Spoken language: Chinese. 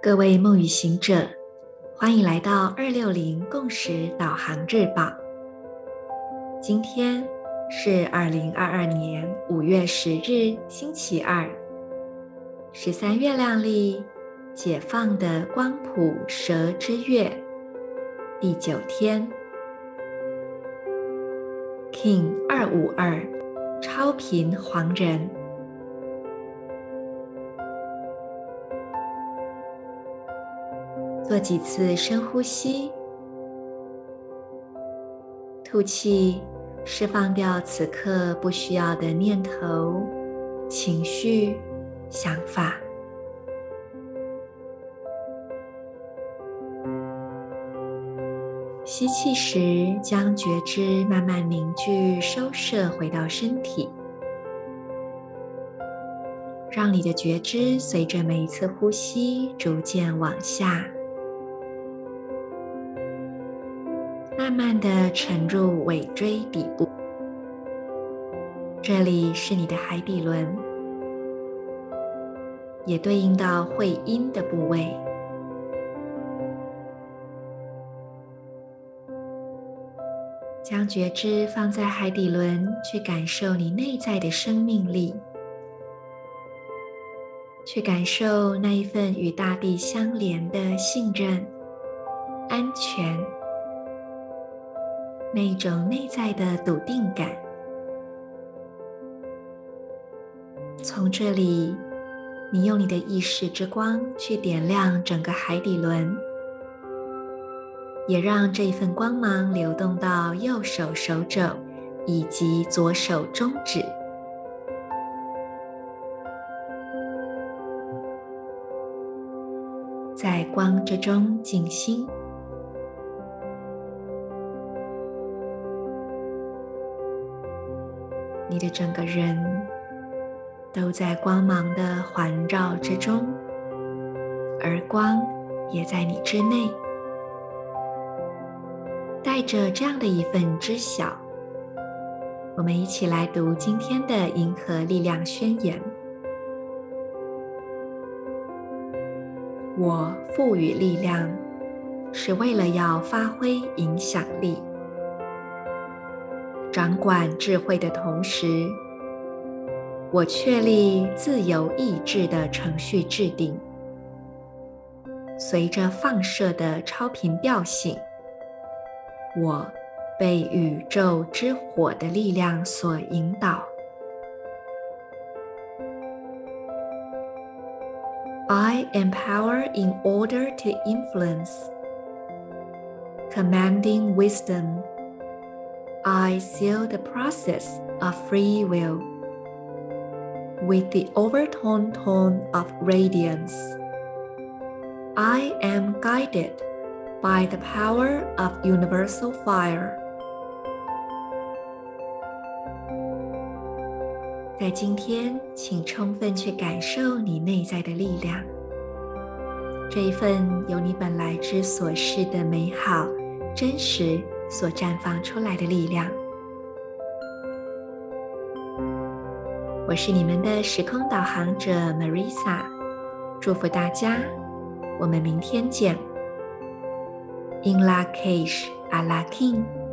各位梦与行者，欢迎来到二六零共识导航日报。今天是二零二二年五月十日，星期二，十三月亮历解放的光谱蛇之月第九天，King 二五二超频黄人。做几次深呼吸，吐气，释放掉此刻不需要的念头、情绪、想法。吸气时，将觉知慢慢凝聚、收摄回到身体，让你的觉知随着每一次呼吸逐渐往下。慢慢的沉入尾椎底部，这里是你的海底轮，也对应到会阴的部位。将觉知放在海底轮，去感受你内在的生命力，去感受那一份与大地相连的信任、安全。那种内在的笃定感，从这里，你用你的意识之光去点亮整个海底轮，也让这一份光芒流动到右手手肘以及左手中指，在光之中静心。你的整个人都在光芒的环绕之中，而光也在你之内。带着这样的一份知晓，我们一起来读今天的银河力量宣言。我赋予力量，是为了要发挥影响力。掌管智慧的同时，我确立自由意志的程序制定。随着放射的超频调性，我被宇宙之火的力量所引导。I empower in order to influence, commanding wisdom. I seal the process of free will with the overtone tone of radiance. I am guided by the power of universal fire. 在今天，请充分去感受你内在的力量，这一份由你本来之所是的美好、真实。 所绽放出来的力量。我是你们的时空导航者 Marisa，祝福大家，我们明天见。In Lak'ech Ala K'in。